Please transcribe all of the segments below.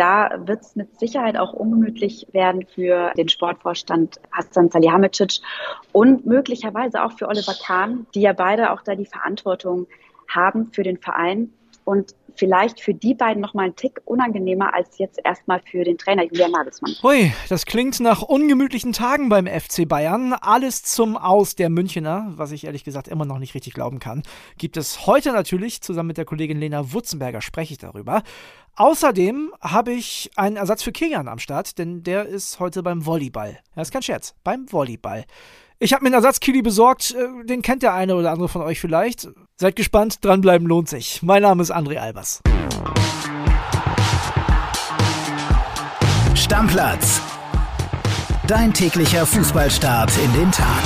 da wird es mit Sicherheit auch ungemütlich werden für den Sportvorstand Hassan Salihamidzic und möglicherweise auch für Oliver Kahn, die ja beide auch da die Verantwortung haben für den Verein und vielleicht für die beiden noch mal einen Tick unangenehmer als jetzt erstmal für den Trainer Julian Nagelsmann. Hui, das klingt nach ungemütlichen Tagen beim FC Bayern. Alles zum Aus der Münchner, was ich ehrlich gesagt immer noch nicht richtig glauben kann, gibt es heute natürlich. Zusammen mit der Kollegin Lena Wutzenberger spreche ich darüber. Außerdem habe ich einen Ersatz für Kilian am Start, denn der ist heute beim Volleyball. Das ist kein Scherz, beim Volleyball. Ich habe mir einen Ersatzkili besorgt, äh, den kennt der eine oder andere von euch vielleicht. Seid gespannt, dranbleiben lohnt sich. Mein Name ist André Albers. Stammplatz. Dein täglicher Fußballstart in den Tag.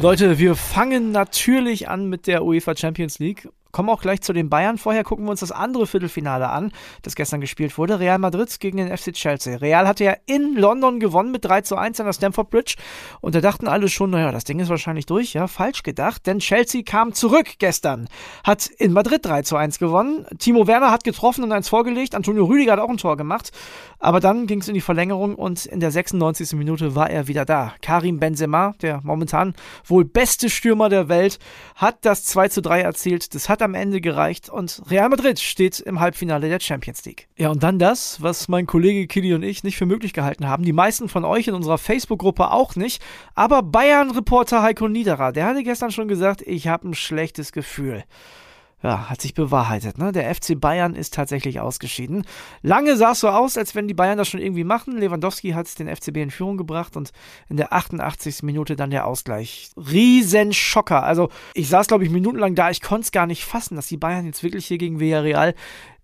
Leute, wir fangen natürlich an mit der UEFA Champions League kommen auch gleich zu den Bayern. Vorher gucken wir uns das andere Viertelfinale an, das gestern gespielt wurde. Real Madrid gegen den FC Chelsea. Real hatte ja in London gewonnen mit 3 zu 1 an der Stamford Bridge. Und da dachten alle schon, naja, das Ding ist wahrscheinlich durch. Ja, falsch gedacht, denn Chelsea kam zurück gestern. Hat in Madrid 3 zu 1 gewonnen. Timo Werner hat getroffen und eins vorgelegt. Antonio Rüdiger hat auch ein Tor gemacht. Aber dann ging es in die Verlängerung und in der 96. Minute war er wieder da. Karim Benzema, der momentan wohl beste Stürmer der Welt, hat das 2 zu 3 erzielt. Das hat hat am Ende gereicht und Real Madrid steht im Halbfinale der Champions League. Ja, und dann das, was mein Kollege Kili und ich nicht für möglich gehalten haben. Die meisten von euch in unserer Facebook-Gruppe auch nicht. Aber Bayern-Reporter Heiko Niederer, der hatte gestern schon gesagt, ich habe ein schlechtes Gefühl ja, hat sich bewahrheitet. Ne? Der FC Bayern ist tatsächlich ausgeschieden. Lange sah es so aus, als wenn die Bayern das schon irgendwie machen. Lewandowski hat den FCB in Führung gebracht und in der 88. Minute dann der Ausgleich. Riesenschocker. Also ich saß, glaube ich, minutenlang da. Ich konnte es gar nicht fassen, dass die Bayern jetzt wirklich hier gegen Villarreal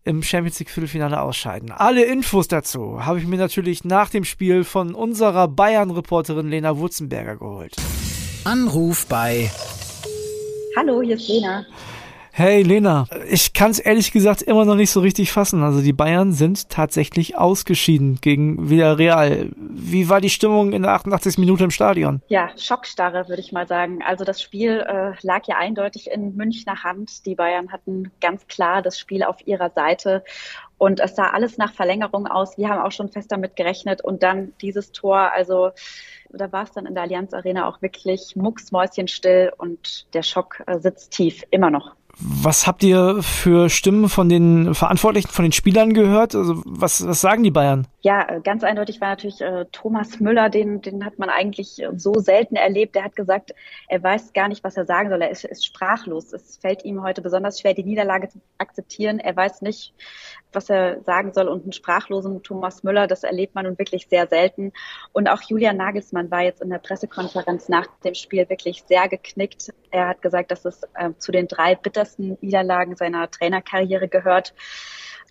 im Champions League Viertelfinale ausscheiden. Alle Infos dazu habe ich mir natürlich nach dem Spiel von unserer Bayern-Reporterin Lena Wurzenberger geholt. Anruf bei Hallo, hier ist Lena. Hey Lena, ich kann es ehrlich gesagt immer noch nicht so richtig fassen. Also die Bayern sind tatsächlich ausgeschieden gegen Villarreal. Wie war die Stimmung in der 88. Minute im Stadion? Ja, Schockstarre würde ich mal sagen. Also das Spiel äh, lag ja eindeutig in Münchner Hand. Die Bayern hatten ganz klar das Spiel auf ihrer Seite und es sah alles nach Verlängerung aus. Wir haben auch schon fest damit gerechnet und dann dieses Tor. Also da war es dann in der Allianz Arena auch wirklich mucksmäuschenstill und der Schock äh, sitzt tief, immer noch. Was habt ihr für Stimmen von den Verantwortlichen, von den Spielern gehört? Also was, was sagen die Bayern? Ja, äh, ganz eindeutig war natürlich äh, Thomas Müller, den, den hat man eigentlich so selten erlebt. Der hat gesagt, er weiß gar nicht, was er sagen soll. Er ist, ist sprachlos. Es fällt ihm heute besonders schwer, die Niederlage zu akzeptieren. Er weiß nicht, was er sagen soll. Und einen sprachlosen Thomas Müller, das erlebt man nun wirklich sehr selten. Und auch Julian Nagelsmann war jetzt in der Pressekonferenz nach dem Spiel wirklich sehr geknickt. Er hat gesagt, dass es äh, zu den drei bittersten Niederlagen seiner Trainerkarriere gehört.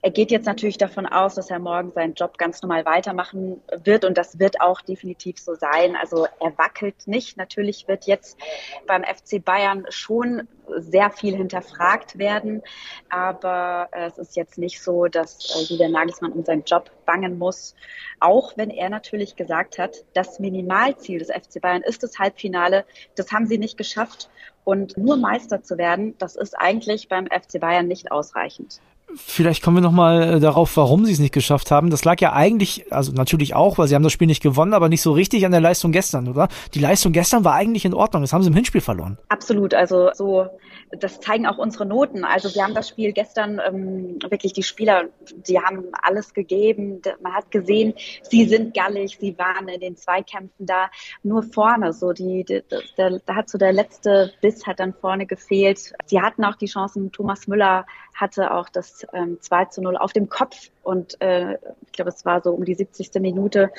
Er geht jetzt natürlich davon aus, dass er morgen seinen Job ganz normal weitermachen wird und das wird auch definitiv so sein. Also er wackelt nicht. Natürlich wird jetzt beim FC Bayern schon sehr viel hinterfragt werden, aber es ist jetzt nicht so, dass äh, Julian Nagelsmann um seinen Job bangen muss, auch wenn er natürlich gesagt hat, das Minimalziel des FC Bayern ist das Halbfinale. Das haben sie nicht geschafft und nur Meister zu werden, das ist eigentlich beim FC Bayern nicht ausreichend. Vielleicht kommen wir nochmal äh, darauf, warum sie es nicht geschafft haben. Das lag ja eigentlich, also natürlich auch, weil sie haben das Spiel nicht gewonnen, aber nicht so richtig an der Leistung gestern, oder? Die Leistung gestern war eigentlich in Ordnung. Das haben sie im Hinspiel verloren. Absolut. Also so, das zeigen auch unsere Noten. Also wir haben das Spiel gestern ähm, wirklich die Spieler, die haben alles gegeben. Man hat gesehen, sie sind gallig, sie waren in den Zweikämpfen da, nur vorne. So die, da hat so der letzte Biss hat dann vorne gefehlt. Sie hatten auch die Chancen. Thomas Müller hatte auch das ähm, 2 zu 0 auf dem Kopf und äh, ich glaube, es war so um die 70. Minute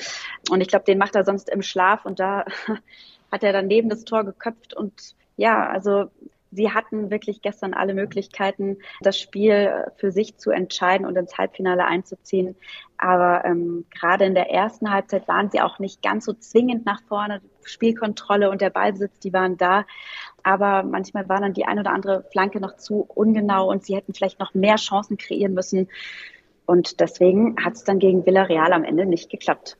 und ich glaube, den macht er sonst im Schlaf und da hat er dann neben das Tor geköpft und ja, also sie hatten wirklich gestern alle Möglichkeiten, das Spiel für sich zu entscheiden und ins Halbfinale einzuziehen. Aber ähm, gerade in der ersten Halbzeit waren sie auch nicht ganz so zwingend nach vorne. Spielkontrolle und der Ballbesitz, die waren da aber manchmal war dann die ein oder andere Flanke noch zu ungenau und sie hätten vielleicht noch mehr Chancen kreieren müssen. Und deswegen hat es dann gegen Villarreal am Ende nicht geklappt.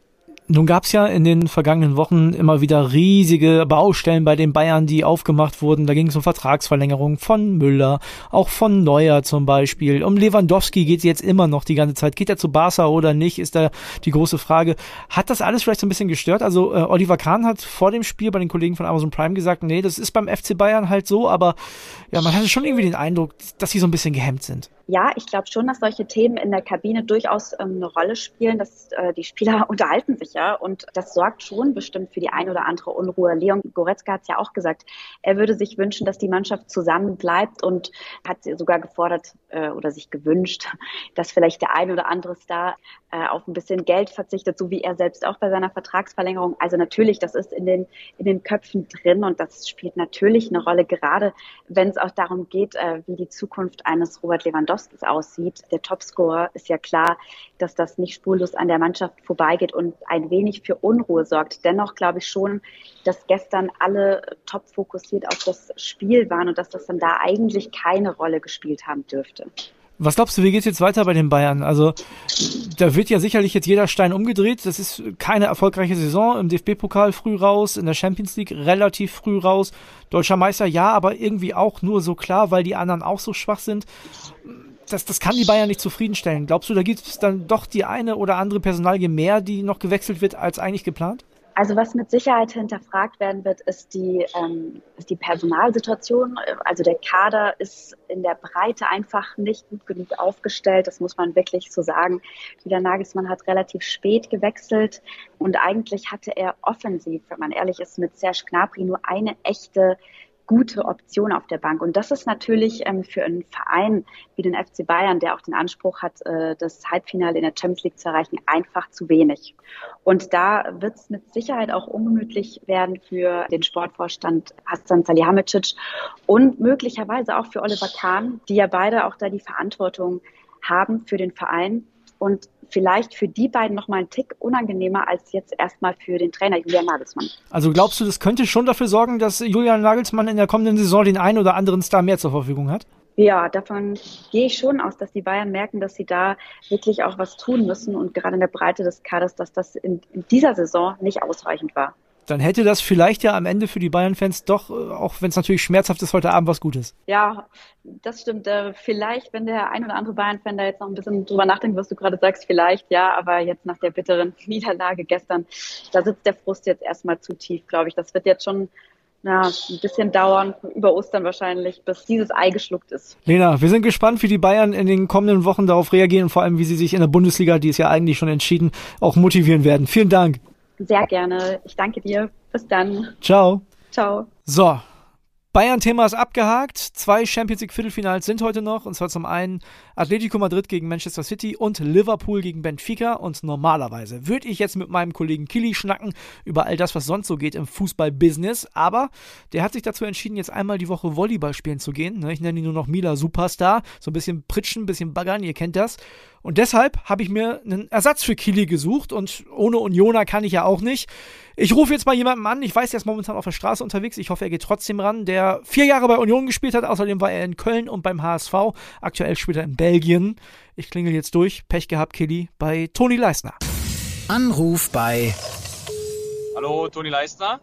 Nun gab es ja in den vergangenen Wochen immer wieder riesige Baustellen bei den Bayern, die aufgemacht wurden. Da ging es um Vertragsverlängerungen von Müller, auch von Neuer zum Beispiel. Um Lewandowski geht es jetzt immer noch die ganze Zeit. Geht er zu Barca oder nicht, ist da die große Frage. Hat das alles vielleicht so ein bisschen gestört? Also äh, Oliver Kahn hat vor dem Spiel bei den Kollegen von Amazon Prime gesagt, nee, das ist beim FC Bayern halt so, aber ja, man hatte schon irgendwie den Eindruck, dass sie so ein bisschen gehemmt sind. Ja, ich glaube schon, dass solche Themen in der Kabine durchaus ähm, eine Rolle spielen, dass äh, die Spieler unterhalten sich ja und das sorgt schon bestimmt für die ein oder andere Unruhe. Leon Goretzka hat es ja auch gesagt, er würde sich wünschen, dass die Mannschaft zusammen bleibt und hat sogar gefordert äh, oder sich gewünscht, dass vielleicht der ein oder andere Star äh, auf ein bisschen Geld verzichtet, so wie er selbst auch bei seiner Vertragsverlängerung. Also natürlich, das ist in den in den Köpfen drin und das spielt natürlich eine Rolle, gerade wenn es auch darum geht, äh, wie die Zukunft eines Robert Lewandowskis aussieht. Der Topscorer ist ja klar, dass das nicht spurlos an der Mannschaft vorbeigeht und ein wenig für Unruhe sorgt. Dennoch glaube ich schon, dass gestern alle top fokussiert auf das Spiel waren und dass das dann da eigentlich keine Rolle gespielt haben dürfte. Was glaubst du, wie geht's jetzt weiter bei den Bayern? Also, da wird ja sicherlich jetzt jeder Stein umgedreht. Das ist keine erfolgreiche Saison. Im DFB-Pokal früh raus, in der Champions League relativ früh raus. Deutscher Meister ja, aber irgendwie auch nur so klar, weil die anderen auch so schwach sind. Das, das kann die Bayern nicht zufriedenstellen. Glaubst du, da gibt es dann doch die eine oder andere Personalie mehr, die noch gewechselt wird, als eigentlich geplant? Also was mit Sicherheit hinterfragt werden wird, ist die, ähm, ist die Personalsituation. Also der Kader ist in der Breite einfach nicht gut genug aufgestellt. Das muss man wirklich so sagen. Wieder Nagelsmann hat relativ spät gewechselt und eigentlich hatte er offensiv, wenn man ehrlich ist, mit Serge Gnabry nur eine echte gute Option auf der Bank. Und das ist natürlich ähm, für einen Verein wie den FC Bayern, der auch den Anspruch hat, äh, das Halbfinale in der Champions League zu erreichen, einfach zu wenig. Und da wird es mit Sicherheit auch ungemütlich werden für den Sportvorstand Hassan Salihamidzic und möglicherweise auch für Oliver Kahn, die ja beide auch da die Verantwortung haben für den Verein und vielleicht für die beiden noch mal einen Tick unangenehmer als jetzt erstmal für den Trainer Julian Nagelsmann. Also glaubst du, das könnte schon dafür sorgen, dass Julian Nagelsmann in der kommenden Saison den einen oder anderen Star mehr zur Verfügung hat? Ja, davon gehe ich schon aus, dass die Bayern merken, dass sie da wirklich auch was tun müssen und gerade in der Breite des Kaders, dass das in, in dieser Saison nicht ausreichend war dann hätte das vielleicht ja am Ende für die Bayern-Fans doch, äh, auch wenn es natürlich schmerzhaft ist, heute Abend was Gutes. Ja, das stimmt. Äh, vielleicht, wenn der ein oder andere Bayern-Fan da jetzt noch ein bisschen drüber nachdenkt, was du gerade sagst, vielleicht ja, aber jetzt nach der bitteren Niederlage gestern, da sitzt der Frust jetzt erstmal zu tief, glaube ich. Das wird jetzt schon ja, ein bisschen dauern, über Ostern wahrscheinlich, bis dieses Ei geschluckt ist. Lena, wir sind gespannt, wie die Bayern in den kommenden Wochen darauf reagieren und vor allem, wie sie sich in der Bundesliga, die ist ja eigentlich schon entschieden, auch motivieren werden. Vielen Dank. Sehr gerne. Ich danke dir. Bis dann. Ciao. Ciao. So, Bayern-Thema ist abgehakt. Zwei Champions League Viertelfinals sind heute noch. Und zwar zum einen Atletico Madrid gegen Manchester City und Liverpool gegen Benfica. Und normalerweise würde ich jetzt mit meinem Kollegen Kili schnacken über all das, was sonst so geht im Fußball-Business. Aber der hat sich dazu entschieden, jetzt einmal die Woche Volleyball spielen zu gehen. Ne, ich nenne ihn nur noch Mila Superstar. So ein bisschen pritschen, ein bisschen baggern, ihr kennt das. Und deshalb habe ich mir einen Ersatz für Kili gesucht. Und ohne Unioner kann ich ja auch nicht. Ich rufe jetzt mal jemanden an. Ich weiß, er ist momentan auf der Straße unterwegs. Ich hoffe, er geht trotzdem ran. Der vier Jahre bei Union gespielt hat. Außerdem war er in Köln und beim HSV. Aktuell spielt er in Belgien. Ich klingel jetzt durch. Pech gehabt, Killy, bei Toni Leisner. Anruf bei. Hallo, Toni Leisner.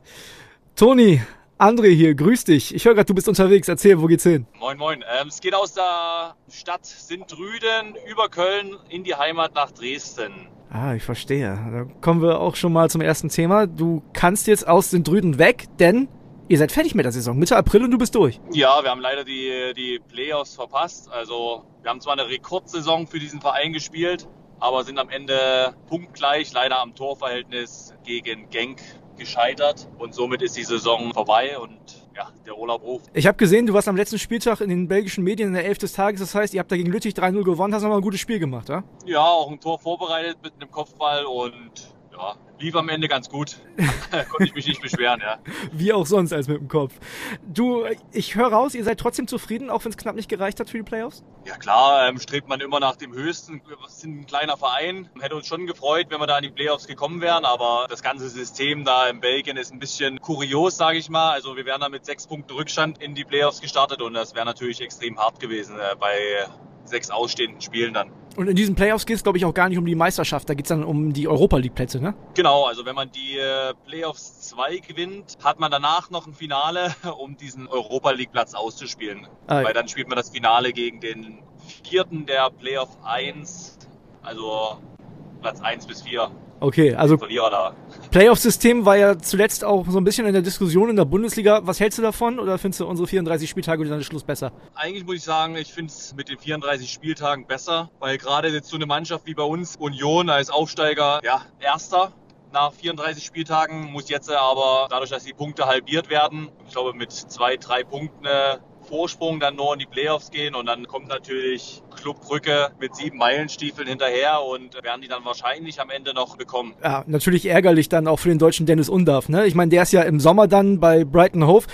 Toni, André hier, grüß dich. Ich höre gerade, du bist unterwegs. Erzähl, wo geht's hin? Moin, moin. Ähm, es geht aus der Stadt Sint-Rüden über Köln in die Heimat nach Dresden. Ah, ich verstehe. Da kommen wir auch schon mal zum ersten Thema. Du kannst jetzt aus den Drüden weg, denn ihr seid fertig mit der Saison. Mitte April und du bist durch. Ja, wir haben leider die, die Playoffs verpasst. Also wir haben zwar eine Rekordsaison für diesen Verein gespielt, aber sind am Ende punktgleich, leider am Torverhältnis gegen Genk gescheitert. Und somit ist die Saison vorbei und ja, der Urlaub ruft. Ich habe gesehen, du warst am letzten Spieltag in den belgischen Medien in der Elf des Tages. Das heißt, ihr habt da gegen Lüttich 3-0 gewonnen, hast nochmal ein gutes Spiel gemacht, ja? Ja, auch ein Tor vorbereitet mit einem Kopfball und ja, lief am Ende ganz gut. Konnte ich mich nicht beschweren, ja. Wie auch sonst als mit dem Kopf. Du, ich höre raus, ihr seid trotzdem zufrieden, auch wenn es knapp nicht gereicht hat für die Playoffs? Ja klar, ähm, strebt man immer nach dem Höchsten. Wir sind ein kleiner Verein. Hätte uns schon gefreut, wenn wir da in die Playoffs gekommen wären, aber das ganze System da in Belgien ist ein bisschen kurios, sage ich mal. Also wir wären da mit sechs Punkten Rückstand in die Playoffs gestartet und das wäre natürlich extrem hart gewesen äh, bei sechs ausstehenden Spielen dann. Und in diesen Playoffs geht es, glaube ich, auch gar nicht um die Meisterschaft, da geht es dann um die Europa League-Plätze, ne? Genau, also wenn man die äh, Playoffs 2 gewinnt, hat man danach noch ein Finale, um diesen Europa League-Platz auszuspielen. Ah, Weil dann spielt man das Finale gegen den vierten der Playoff 1, also Platz 1 bis 4. Okay, also Playoff-System war ja zuletzt auch so ein bisschen in der Diskussion in der Bundesliga. Was hältst du davon oder findest du unsere 34 Spieltage und dann Schluss besser? Eigentlich muss ich sagen, ich finde es mit den 34 Spieltagen besser, weil gerade jetzt so eine Mannschaft wie bei uns, Union als Aufsteiger, ja, Erster nach 34 Spieltagen, muss jetzt aber dadurch, dass die Punkte halbiert werden, ich glaube mit zwei, drei Punkten äh, Vorsprung dann nur in die Playoffs gehen und dann kommt natürlich Club Brücke mit sieben Meilenstiefeln hinterher und werden die dann wahrscheinlich am Ende noch bekommen. Ja, natürlich ärgerlich dann auch für den deutschen Dennis Undarf. Ne? Ich meine, der ist ja im Sommer dann bei Brighton Hove.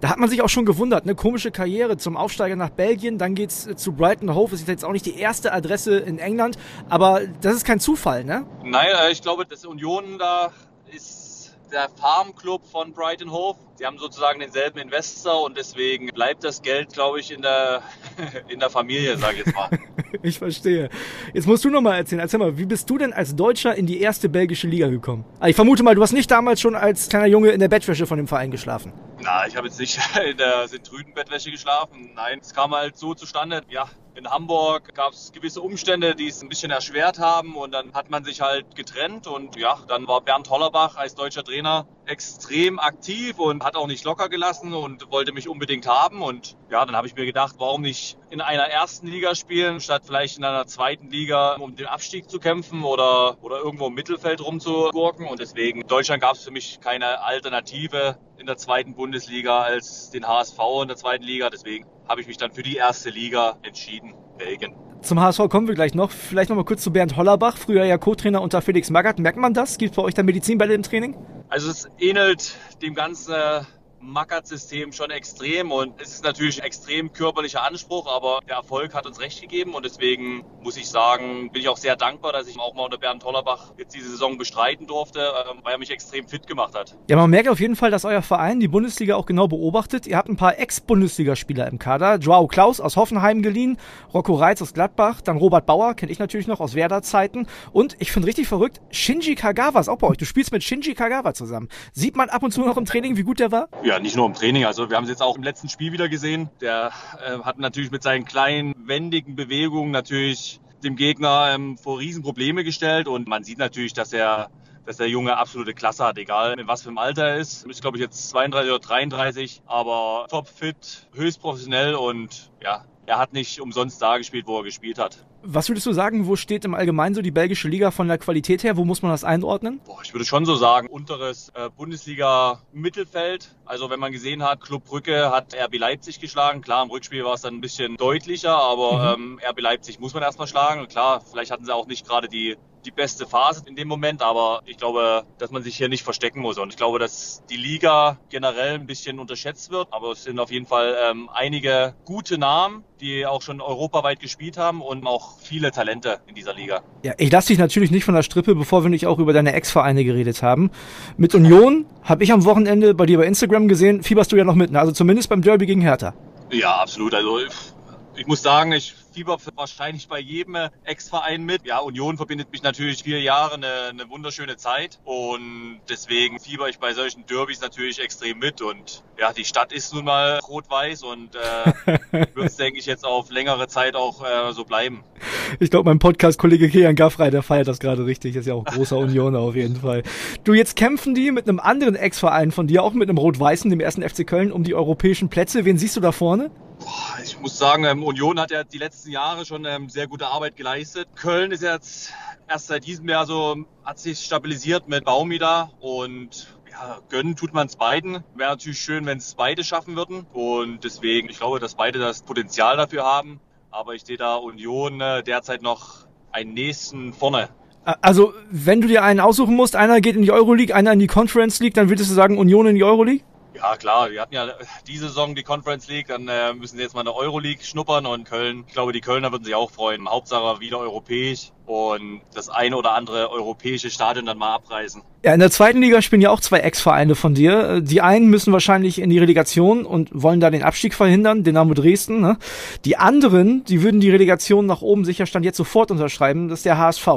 Da hat man sich auch schon gewundert, eine komische Karriere zum Aufsteiger nach Belgien, dann geht's zu Brighton Hove. Ist jetzt auch nicht die erste Adresse in England, aber das ist kein Zufall, ne? Nein, ich glaube, dass Union da ist der Farmclub von Brighton Hove. Sie haben sozusagen denselben Investor und deswegen bleibt das Geld, glaube ich, in der, in der Familie, sage ich jetzt mal. ich verstehe. Jetzt musst du noch mal erzählen. Erzähl mal, wie bist du denn als Deutscher in die erste belgische Liga gekommen? Ah, ich vermute mal, du hast nicht damals schon als kleiner Junge in der Bettwäsche von dem Verein geschlafen. Na, ich habe jetzt nicht in der Sintrüden-Bettwäsche geschlafen. Nein, es kam halt so zustande. Ja, in Hamburg gab es gewisse Umstände, die es ein bisschen erschwert haben und dann hat man sich halt getrennt und ja, dann war Bernd Hollerbach als deutscher Trainer extrem aktiv und hat auch nicht locker gelassen und wollte mich unbedingt haben und ja, dann habe ich mir gedacht, warum nicht in einer ersten Liga spielen, statt vielleicht in einer zweiten Liga, um den Abstieg zu kämpfen oder, oder irgendwo im Mittelfeld rumzugurken und deswegen in Deutschland gab es für mich keine Alternative in der zweiten Bundesliga als den HSV in der zweiten Liga, deswegen habe ich mich dann für die erste Liga entschieden, Belgien. Zum HSV kommen wir gleich noch. Vielleicht noch mal kurz zu Bernd Hollerbach, früher ja Co-Trainer unter Felix Magath. Merkt man das? Gibt es bei euch da Medizinbälle im Training? Also es ähnelt dem ganzen Mackert-System schon extrem und es ist natürlich ein extrem körperlicher Anspruch, aber der Erfolg hat uns recht gegeben und deswegen muss ich sagen, bin ich auch sehr dankbar, dass ich auch mal unter Bernd Tollerbach jetzt diese Saison bestreiten durfte, ähm, weil er mich extrem fit gemacht hat. Ja, man merkt auf jeden Fall, dass euer Verein die Bundesliga auch genau beobachtet. Ihr habt ein paar Ex-Bundesligaspieler im Kader. Joao Klaus aus Hoffenheim geliehen, Rocco Reitz aus Gladbach, dann Robert Bauer, kenne ich natürlich noch aus Werder-Zeiten und ich finde richtig verrückt, Shinji Kagawa ist auch bei euch. Du spielst mit Shinji Kagawa zusammen. Sieht man ab und zu noch im Training, wie gut der war? Ja, nicht nur im Training. Also wir haben es jetzt auch im letzten Spiel wieder gesehen. Der äh, hat natürlich mit seinen kleinen, wendigen Bewegungen natürlich dem Gegner ähm, vor Riesenprobleme gestellt. Und man sieht natürlich, dass er dass der Junge absolute Klasse hat, egal in was für einem Alter er ist. Ist, glaube ich, jetzt 32 oder 33, aber topfit, höchst professionell und ja, er hat nicht umsonst da gespielt, wo er gespielt hat. Was würdest du sagen, wo steht im Allgemeinen so die belgische Liga von der Qualität her? Wo muss man das einordnen? Boah, ich würde schon so sagen, unteres äh, Bundesliga-Mittelfeld. Also wenn man gesehen hat, Club Brücke hat RB Leipzig geschlagen. Klar, im Rückspiel war es dann ein bisschen deutlicher, aber mhm. ähm, RB Leipzig muss man erstmal schlagen. Und klar, vielleicht hatten sie auch nicht gerade die die beste Phase in dem Moment, aber ich glaube, dass man sich hier nicht verstecken muss. Und ich glaube, dass die Liga generell ein bisschen unterschätzt wird, aber es sind auf jeden Fall ähm, einige gute Namen, die auch schon europaweit gespielt haben und auch viele Talente in dieser Liga. Ja, ich lasse dich natürlich nicht von der Strippe, bevor wir nicht auch über deine Ex-Vereine geredet haben. Mit Union habe ich am Wochenende bei dir bei Instagram gesehen, fieberst du ja noch mit, ne? also zumindest beim Derby gegen Hertha. Ja, absolut. Also ich muss sagen, ich fieber wahrscheinlich bei jedem Ex-Verein mit. Ja, Union verbindet mich natürlich vier Jahre, eine, eine wunderschöne Zeit und deswegen fieber ich bei solchen Derbys natürlich extrem mit und ja, die Stadt ist nun mal rot-weiß und äh, wird es, denke ich, jetzt auf längere Zeit auch äh, so bleiben. Ich glaube, mein Podcast-Kollege Kian Gaffrey, der feiert das gerade richtig. Ist ja auch großer Unioner auf jeden Fall. Du, jetzt kämpfen die mit einem anderen Ex-Verein von dir, auch mit einem Rot-Weißen, dem ersten FC Köln, um die europäischen Plätze. Wen siehst du da vorne? Ich muss sagen, ähm, Union hat ja die letzten Jahre schon ähm, sehr gute Arbeit geleistet. Köln ist jetzt erst seit diesem Jahr so, hat sich stabilisiert mit Baumi da und ja, gönnen tut man es beiden. Wäre natürlich schön, wenn es beide schaffen würden. Und deswegen, ich glaube, dass beide das Potenzial dafür haben. Aber ich sehe da Union äh, derzeit noch einen nächsten vorne. Also, wenn du dir einen aussuchen musst, einer geht in die Euroleague, einer in die Conference League, dann würdest du sagen Union in die Euroleague? Ja, klar, wir hatten ja diese Saison die Conference League, dann äh, müssen sie jetzt mal eine Euroleague schnuppern und Köln, ich glaube, die Kölner würden sich auch freuen. Hauptsache wieder europäisch und das eine oder andere europäische Stadion dann mal abreißen. Ja, in der zweiten Liga spielen ja auch zwei Ex-Vereine von dir. Die einen müssen wahrscheinlich in die Relegation und wollen da den Abstieg verhindern, Dynamo Dresden. Ne? Die anderen, die würden die Relegation nach oben sicher stand jetzt sofort unterschreiben, das ist der HSV.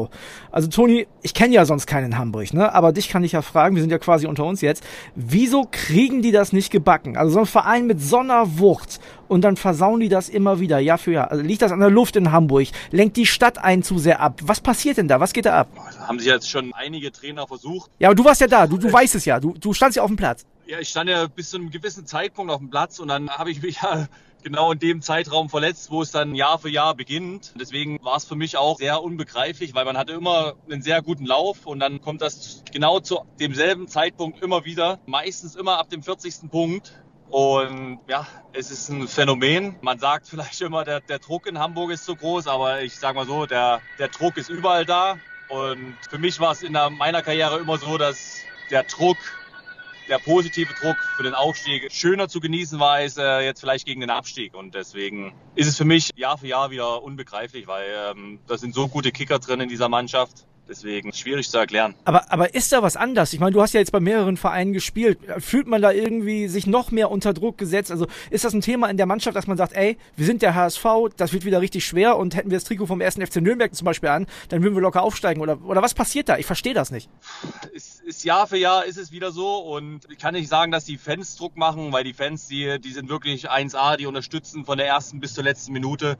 Also Toni, ich kenne ja sonst keinen in Hamburg, ne? aber dich kann ich ja fragen, wir sind ja quasi unter uns jetzt, wieso kriegen die das nicht gebacken? Also so ein Verein mit so einer Wucht und dann versauen die das immer wieder, Jahr für Jahr. Also liegt das an der Luft in Hamburg? Lenkt die Stadt einen zu sehr ab? Was passiert denn da? Was geht da ab? Da haben sich jetzt schon einige Trainer versucht. Ja, aber du warst ja da, du, du weißt es ja, du, du standst ja auf dem Platz. Ja, ich stand ja bis zu einem gewissen Zeitpunkt auf dem Platz und dann habe ich mich ja genau in dem Zeitraum verletzt, wo es dann Jahr für Jahr beginnt. Deswegen war es für mich auch sehr unbegreiflich, weil man hatte immer einen sehr guten Lauf und dann kommt das genau zu demselben Zeitpunkt immer wieder, meistens immer ab dem 40. Punkt. Und ja, es ist ein Phänomen. Man sagt vielleicht immer, der, der Druck in Hamburg ist so groß, aber ich sage mal so, der, der Druck ist überall da. Und für mich war es in der, meiner Karriere immer so, dass der Druck, der positive Druck für den Aufstieg schöner zu genießen war als äh, jetzt vielleicht gegen den Abstieg. Und deswegen ist es für mich Jahr für Jahr wieder unbegreiflich, weil ähm, da sind so gute Kicker drin in dieser Mannschaft. Deswegen schwierig zu erklären. Aber, aber ist da was anders? Ich meine, du hast ja jetzt bei mehreren Vereinen gespielt. Fühlt man da irgendwie sich noch mehr unter Druck gesetzt? Also ist das ein Thema in der Mannschaft, dass man sagt, ey, wir sind der HSV, das wird wieder richtig schwer und hätten wir das Trikot vom ersten FC Nürnberg zum Beispiel an, dann würden wir locker aufsteigen oder, oder was passiert da? Ich verstehe das nicht. Es ist Jahr für Jahr ist es wieder so und ich kann nicht sagen, dass die Fans Druck machen, weil die Fans, die, die sind wirklich 1A, die unterstützen von der ersten bis zur letzten Minute.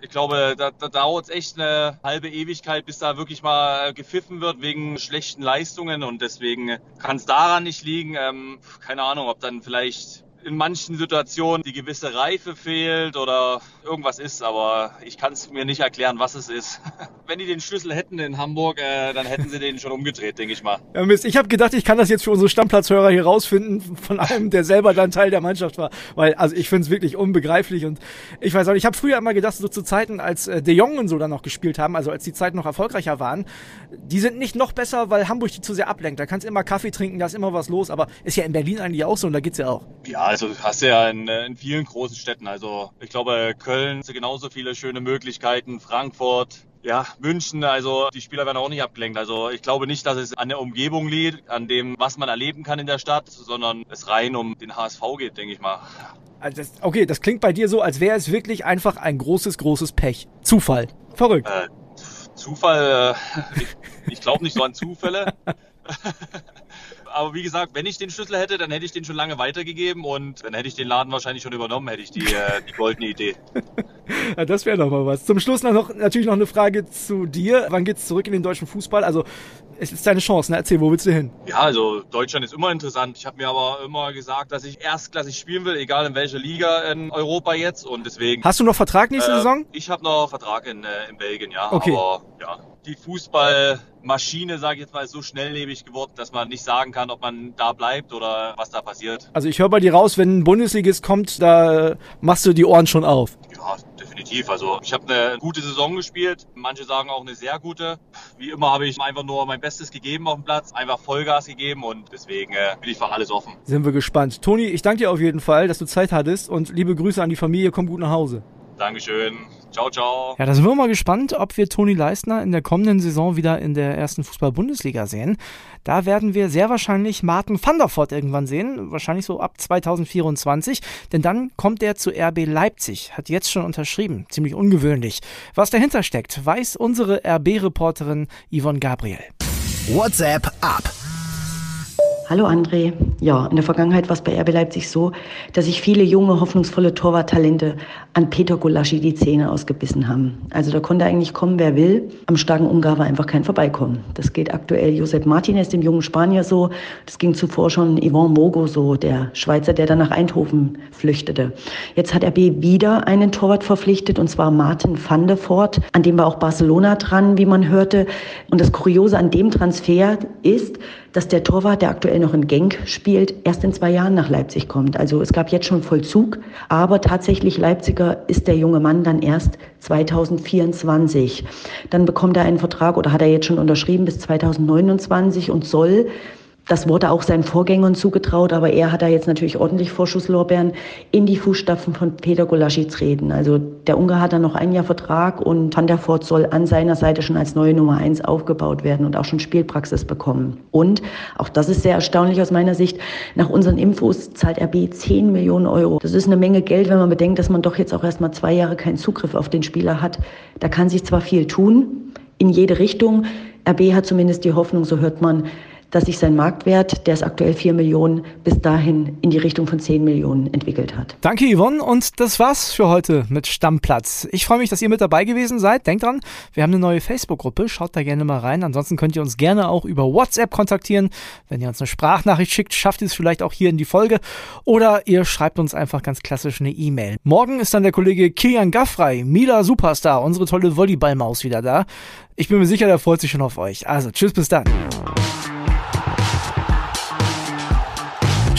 Ich glaube, da, da dauert es echt eine halbe Ewigkeit, bis da wirklich mal gepfiffen wird wegen schlechten Leistungen und deswegen kann es daran nicht liegen. Ähm, keine Ahnung, ob dann vielleicht in manchen Situationen die gewisse Reife fehlt oder irgendwas ist, aber ich kann es mir nicht erklären, was es ist. Wenn die den Schlüssel hätten in Hamburg, äh, dann hätten sie den schon umgedreht, denke ich mal. Ja, Mist, ich habe gedacht, ich kann das jetzt für unsere Stammplatzhörer hier rausfinden, von einem, der selber dann Teil der Mannschaft war, weil also ich finde es wirklich unbegreiflich und ich weiß auch, ich habe früher immer gedacht, so zu Zeiten, als äh, De Jong und so dann noch gespielt haben, also als die Zeiten noch erfolgreicher waren, die sind nicht noch besser, weil Hamburg die zu sehr ablenkt. Da kannst immer Kaffee trinken, da ist immer was los, aber ist ja in Berlin eigentlich auch so und da geht's ja auch. Ja, also hast du ja in, in vielen großen Städten. Also ich glaube, Köln hat genauso viele schöne Möglichkeiten, Frankfurt, ja, München, also die Spieler werden auch nicht abgelenkt. Also ich glaube nicht, dass es an der Umgebung liegt, an dem, was man erleben kann in der Stadt, sondern es rein um den HSV geht, denke ich mal. Also das, okay, das klingt bei dir so, als wäre es wirklich einfach ein großes, großes Pech. Zufall. Verrückt. Äh, Zufall, äh, ich, ich glaube nicht so an Zufälle. aber wie gesagt, wenn ich den Schlüssel hätte, dann hätte ich den schon lange weitergegeben und dann hätte ich den Laden wahrscheinlich schon übernommen, hätte ich die, äh, die goldene Idee. ja, das wäre doch mal was. Zum Schluss noch, natürlich noch eine Frage zu dir. Wann geht's zurück in den deutschen Fußball? Also es ist deine Chance, ne? Erzähl, wo willst du hin? Ja, also Deutschland ist immer interessant. Ich habe mir aber immer gesagt, dass ich erstklassig spielen will, egal in welcher Liga in Europa jetzt. Und deswegen. Hast du noch Vertrag nächste äh, Saison? Ich habe noch Vertrag in, äh, in Belgien, ja. Okay. Aber ja, die Fußballmaschine, sage ich jetzt mal, ist so schnelllebig geworden, dass man nicht sagen kann, ob man da bleibt oder was da passiert. Also ich höre bei dir raus, wenn ein Bundesligist kommt, da machst du die Ohren schon auf. Ja, definitiv. Also ich habe eine gute Saison gespielt. Manche sagen auch eine sehr gute. Wie immer habe ich einfach nur mein Bestes gegeben auf dem Platz, einfach Vollgas gegeben und deswegen äh, bin ich für alles offen. Sind wir gespannt. Toni, ich danke dir auf jeden Fall, dass du Zeit hattest und liebe Grüße an die Familie. Komm gut nach Hause. Dankeschön. Ciao, ciao. Ja, da sind wir mal gespannt, ob wir Toni Leistner in der kommenden Saison wieder in der ersten Fußball-Bundesliga sehen. Da werden wir sehr wahrscheinlich Martin van der Voort irgendwann sehen, wahrscheinlich so ab 2024, denn dann kommt er zu RB Leipzig, hat jetzt schon unterschrieben, ziemlich ungewöhnlich. Was dahinter steckt, weiß unsere RB-Reporterin Yvonne Gabriel. WhatsApp ab. Hallo André. Ja, in der Vergangenheit war es bei RB Leipzig so, dass sich viele junge, hoffnungsvolle Torwarttalente an Peter Gulaschi die Zähne ausgebissen haben. Also da konnte eigentlich kommen, wer will. Am starken Ungar war einfach kein Vorbeikommen. Das geht aktuell Josep Martinez, dem jungen Spanier, so. Das ging zuvor schon Yvonne Mogo so, der Schweizer, der dann nach Eindhoven flüchtete. Jetzt hat RB wieder einen Torwart verpflichtet, und zwar Martin van der Voort. An dem war auch Barcelona dran, wie man hörte. Und das Kuriose an dem Transfer ist, dass der Torwart, der aktuell noch in Genk spielt, erst in zwei Jahren nach Leipzig kommt. Also es gab jetzt schon Vollzug, aber tatsächlich Leipziger ist der junge Mann dann erst 2024. Dann bekommt er einen Vertrag oder hat er jetzt schon unterschrieben bis 2029 und soll Das wurde auch seinen Vorgängern zugetraut, aber er hat da jetzt natürlich ordentlich Vorschusslorbeeren in die Fußstapfen von Peter Golaschi treten. Also der Ungar hat dann noch ein Jahr Vertrag und Van der Voort soll an seiner Seite schon als neue Nummer eins aufgebaut werden und auch schon Spielpraxis bekommen. Und, auch das ist sehr erstaunlich aus meiner Sicht, nach unseren Infos zahlt RB 10 Millionen Euro. Das ist eine Menge Geld, wenn man bedenkt, dass man doch jetzt auch erst mal zwei Jahre keinen Zugriff auf den Spieler hat. Da kann sich zwar viel tun, in jede Richtung. RB hat zumindest die Hoffnung, so hört man, dass sich sein Marktwert, der ist aktuell 4 Millionen, bis dahin in die Richtung von 10 Millionen entwickelt hat. Danke, Yvonne. Und das war's für heute mit Stammplatz. Ich freue mich, dass ihr mit dabei gewesen seid. Denkt dran, wir haben eine neue Facebook-Gruppe. Schaut da gerne mal rein. Ansonsten könnt ihr uns gerne auch über WhatsApp kontaktieren. Wenn ihr uns eine Sprachnachricht schickt, schafft ihr es vielleicht auch hier in die Folge. Oder ihr schreibt uns einfach ganz klassisch eine E-Mail. Morgen ist dann der Kollege Kilian Gaffrey, Mila Superstar, unsere tolle Volleyballmaus wieder da. Ich bin mir sicher, der freut sich schon auf euch. Also, tschüss, bis dann.